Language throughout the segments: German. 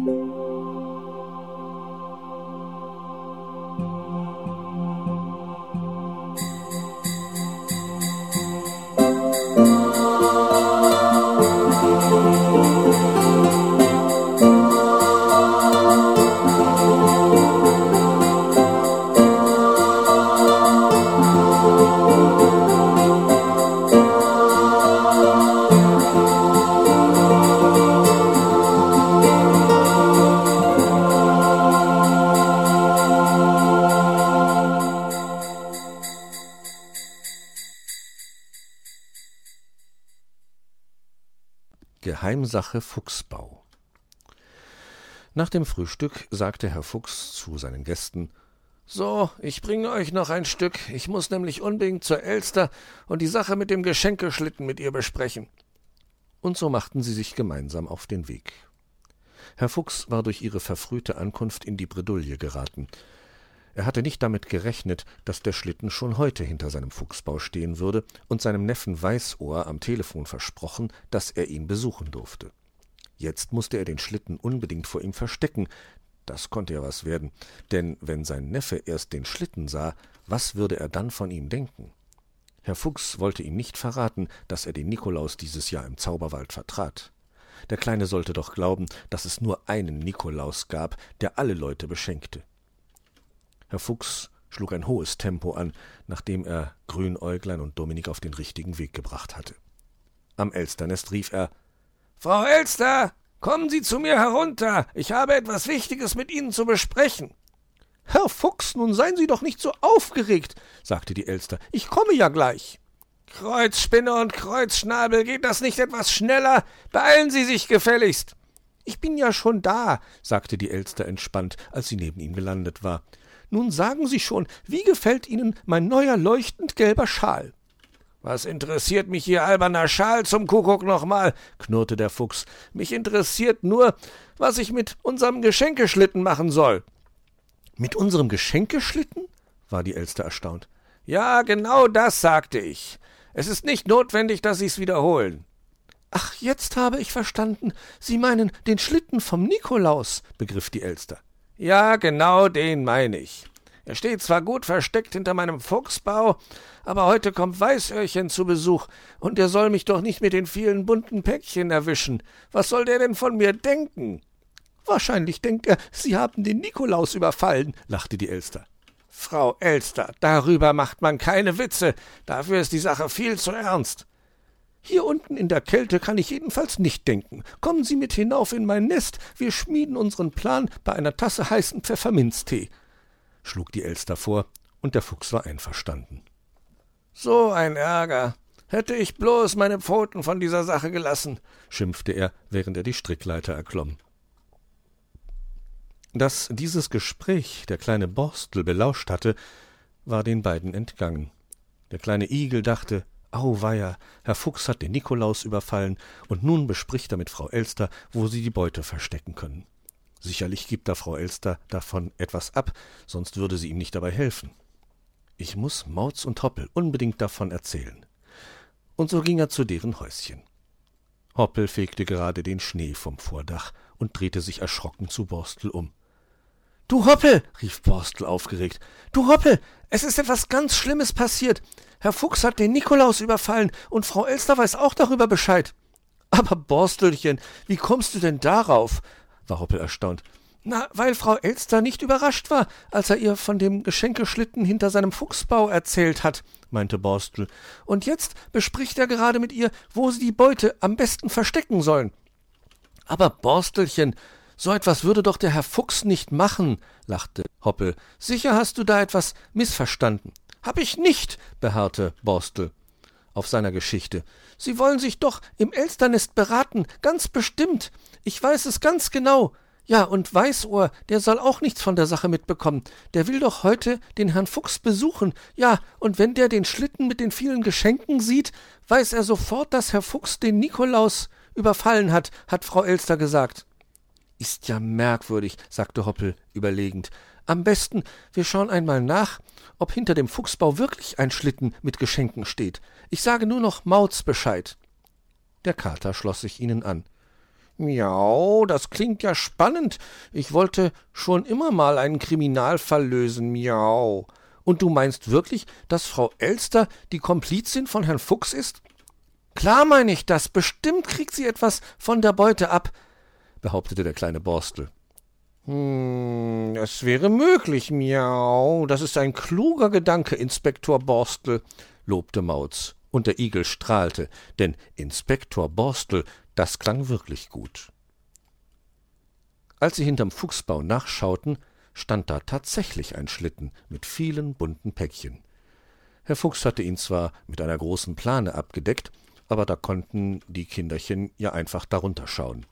Música Geheimsache Fuchsbau Nach dem Frühstück sagte Herr Fuchs zu seinen Gästen So, ich bringe euch noch ein Stück, ich muss nämlich unbedingt zur Elster und die Sache mit dem Geschenkeschlitten mit ihr besprechen. Und so machten sie sich gemeinsam auf den Weg. Herr Fuchs war durch ihre verfrühte Ankunft in die Bredouille geraten. Er hatte nicht damit gerechnet, dass der Schlitten schon heute hinter seinem Fuchsbau stehen würde und seinem Neffen Weißohr am Telefon versprochen, dass er ihn besuchen durfte. Jetzt musste er den Schlitten unbedingt vor ihm verstecken, das konnte ja was werden, denn wenn sein Neffe erst den Schlitten sah, was würde er dann von ihm denken? Herr Fuchs wollte ihm nicht verraten, dass er den Nikolaus dieses Jahr im Zauberwald vertrat. Der Kleine sollte doch glauben, dass es nur einen Nikolaus gab, der alle Leute beschenkte. Herr Fuchs schlug ein hohes Tempo an, nachdem er Grünäuglein und Dominik auf den richtigen Weg gebracht hatte. Am Elsternest rief er Frau Elster, kommen Sie zu mir herunter, ich habe etwas Wichtiges mit Ihnen zu besprechen. Herr Fuchs, nun seien Sie doch nicht so aufgeregt, sagte die Elster, ich komme ja gleich. Kreuzspinne und Kreuzschnabel, geht das nicht etwas schneller? Beeilen Sie sich gefälligst. Ich bin ja schon da, sagte die Elster entspannt, als sie neben ihm gelandet war. Nun sagen Sie schon, wie gefällt Ihnen mein neuer leuchtend gelber Schal? Was interessiert mich Ihr alberner Schal zum Kuckuck nochmal? knurrte der Fuchs. Mich interessiert nur, was ich mit unserem Geschenkeschlitten machen soll. Mit unserem Geschenkeschlitten? war die Elster erstaunt. Ja, genau das sagte ich. Es ist nicht notwendig, dass Sie's wiederholen. Ach, jetzt habe ich verstanden. Sie meinen den Schlitten vom Nikolaus, begriff die Elster. Ja, genau den meine ich. Er steht zwar gut versteckt hinter meinem Fuchsbau, aber heute kommt Weißöhrchen zu Besuch, und er soll mich doch nicht mit den vielen bunten Päckchen erwischen. Was soll der denn von mir denken? Wahrscheinlich denkt er, Sie haben den Nikolaus überfallen, lachte die Elster. Frau Elster, darüber macht man keine Witze. Dafür ist die Sache viel zu ernst. Hier unten in der Kälte kann ich jedenfalls nicht denken. Kommen Sie mit hinauf in mein Nest, wir schmieden unseren Plan bei einer Tasse heißen Pfefferminztee, schlug die Elster vor, und der Fuchs war einverstanden. So ein Ärger. Hätte ich bloß meine Pfoten von dieser Sache gelassen, schimpfte er, während er die Strickleiter erklomm. Dass dieses Gespräch der kleine Borstel belauscht hatte, war den beiden entgangen. Der kleine Igel dachte, Auweia, Herr Fuchs hat den Nikolaus überfallen, und nun bespricht er mit Frau Elster, wo sie die Beute verstecken können. Sicherlich gibt da Frau Elster davon etwas ab, sonst würde sie ihm nicht dabei helfen. Ich muss Mauz und Hoppel unbedingt davon erzählen. Und so ging er zu deren Häuschen. Hoppel fegte gerade den Schnee vom Vordach und drehte sich erschrocken zu Borstel um. Du Hoppel, rief Borstel aufgeregt. Du Hoppel, es ist etwas ganz Schlimmes passiert. Herr Fuchs hat den Nikolaus überfallen und Frau Elster weiß auch darüber Bescheid. Aber Borstelchen, wie kommst du denn darauf? war Hoppel erstaunt. Na, weil Frau Elster nicht überrascht war, als er ihr von dem Geschenkeschlitten hinter seinem Fuchsbau erzählt hat, meinte Borstel. Und jetzt bespricht er gerade mit ihr, wo sie die Beute am besten verstecken sollen. Aber Borstelchen, so etwas würde doch der Herr Fuchs nicht machen, lachte Hoppel. Sicher hast du da etwas missverstanden. Hab ich nicht, beharrte Borstel auf seiner Geschichte. Sie wollen sich doch im Elsternest beraten, ganz bestimmt. Ich weiß es ganz genau. Ja, und Weißohr, der soll auch nichts von der Sache mitbekommen. Der will doch heute den Herrn Fuchs besuchen. Ja, und wenn der den Schlitten mit den vielen Geschenken sieht, weiß er sofort, dass Herr Fuchs den Nikolaus überfallen hat, hat Frau Elster gesagt. Ist ja merkwürdig, sagte Hoppel überlegend. Am besten, wir schauen einmal nach, ob hinter dem Fuchsbau wirklich ein Schlitten mit Geschenken steht. Ich sage nur noch Mauz Bescheid. Der Kater schloss sich ihnen an. Miau, das klingt ja spannend. Ich wollte schon immer mal einen Kriminalfall lösen, miau. Und du meinst wirklich, dass Frau Elster die Komplizin von Herrn Fuchs ist? Klar meine ich das. Bestimmt kriegt sie etwas von der Beute ab, behauptete der kleine Borstel. Hm, es wäre möglich, miau. Das ist ein kluger Gedanke, Inspektor Borstel, lobte Mauz. Und der Igel strahlte, denn Inspektor Borstel das klang wirklich gut. Als sie hinterm Fuchsbau nachschauten, stand da tatsächlich ein Schlitten mit vielen bunten Päckchen. Herr Fuchs hatte ihn zwar mit einer großen Plane abgedeckt, aber da konnten die Kinderchen ja einfach darunter schauen.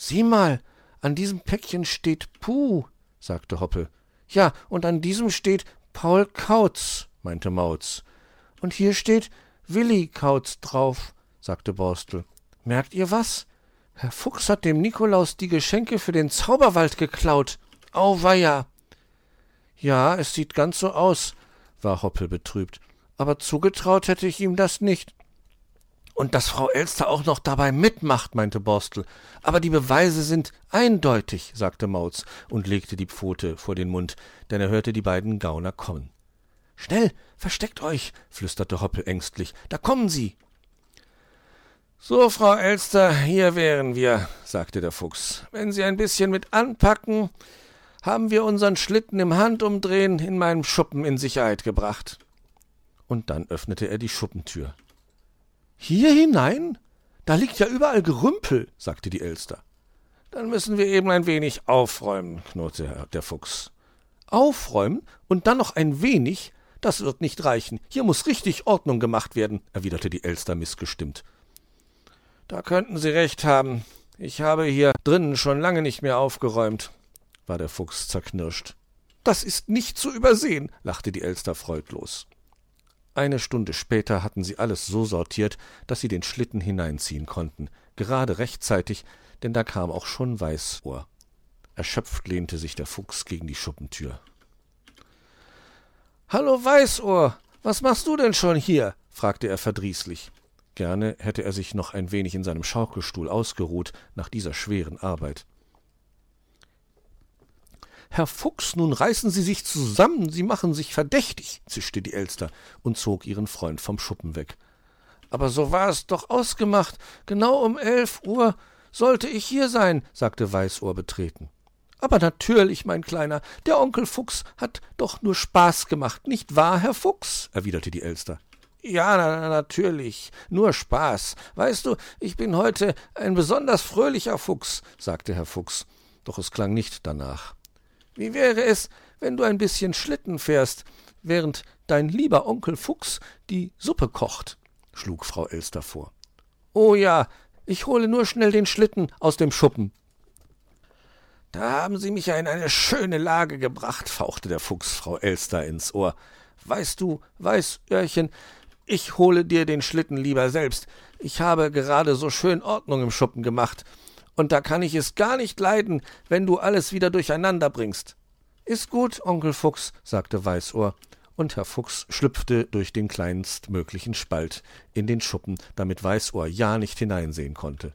Sieh mal, an diesem Päckchen steht Puh, sagte Hoppe. Ja, und an diesem steht Paul Kautz, meinte Mauz. Und hier steht Willi Kautz drauf, sagte Borstel. Merkt ihr was? Herr Fuchs hat dem Nikolaus die Geschenke für den Zauberwald geklaut. Auweia! Ja, es sieht ganz so aus, war Hoppel betrübt. Aber zugetraut hätte ich ihm das nicht. Und dass Frau Elster auch noch dabei mitmacht, meinte Borstel. Aber die Beweise sind eindeutig, sagte Mauz und legte die Pfote vor den Mund, denn er hörte die beiden Gauner kommen. Schnell, versteckt euch, flüsterte Hoppel ängstlich. Da kommen sie. So, Frau Elster, hier wären wir, sagte der Fuchs. Wenn Sie ein bisschen mit anpacken, haben wir unseren Schlitten im Handumdrehen in meinem Schuppen in Sicherheit gebracht. Und dann öffnete er die Schuppentür. Hier hinein? Da liegt ja überall Gerümpel, sagte die Elster. Dann müssen wir eben ein wenig aufräumen, knurrte der Fuchs. Aufräumen und dann noch ein wenig? Das wird nicht reichen. Hier muss richtig Ordnung gemacht werden, erwiderte die Elster missgestimmt. Da könnten Sie recht haben. Ich habe hier drinnen schon lange nicht mehr aufgeräumt, war der Fuchs zerknirscht. Das ist nicht zu übersehen, lachte die Elster freudlos. Eine Stunde später hatten sie alles so sortiert, dass sie den Schlitten hineinziehen konnten, gerade rechtzeitig, denn da kam auch schon Weißohr. Erschöpft lehnte sich der Fuchs gegen die Schuppentür. Hallo Weißohr, was machst du denn schon hier? fragte er verdrießlich. Gerne hätte er sich noch ein wenig in seinem Schaukelstuhl ausgeruht nach dieser schweren Arbeit. Herr Fuchs, nun reißen Sie sich zusammen, Sie machen sich verdächtig, zischte die Elster und zog ihren Freund vom Schuppen weg. Aber so war es doch ausgemacht. Genau um elf Uhr sollte ich hier sein, sagte Weißohr betreten. Aber natürlich, mein Kleiner, der Onkel Fuchs hat doch nur Spaß gemacht, nicht wahr, Herr Fuchs? erwiderte die Elster. Ja, na, natürlich. Nur Spaß. Weißt du, ich bin heute ein besonders fröhlicher Fuchs, sagte Herr Fuchs. Doch es klang nicht danach. Wie wäre es, wenn du ein bisschen Schlitten fährst, während dein lieber Onkel Fuchs die Suppe kocht? schlug Frau Elster vor. Oh ja, ich hole nur schnell den Schlitten aus dem Schuppen. Da haben Sie mich ja in eine schöne Lage gebracht, fauchte der Fuchs Frau Elster ins Ohr. Weißt du, Weißöhrchen, ich hole dir den Schlitten lieber selbst. Ich habe gerade so schön Ordnung im Schuppen gemacht. Und da kann ich es gar nicht leiden, wenn du alles wieder durcheinander bringst. Ist gut, Onkel Fuchs, sagte Weißohr, und Herr Fuchs schlüpfte durch den kleinstmöglichen Spalt in den Schuppen, damit Weißohr ja nicht hineinsehen konnte.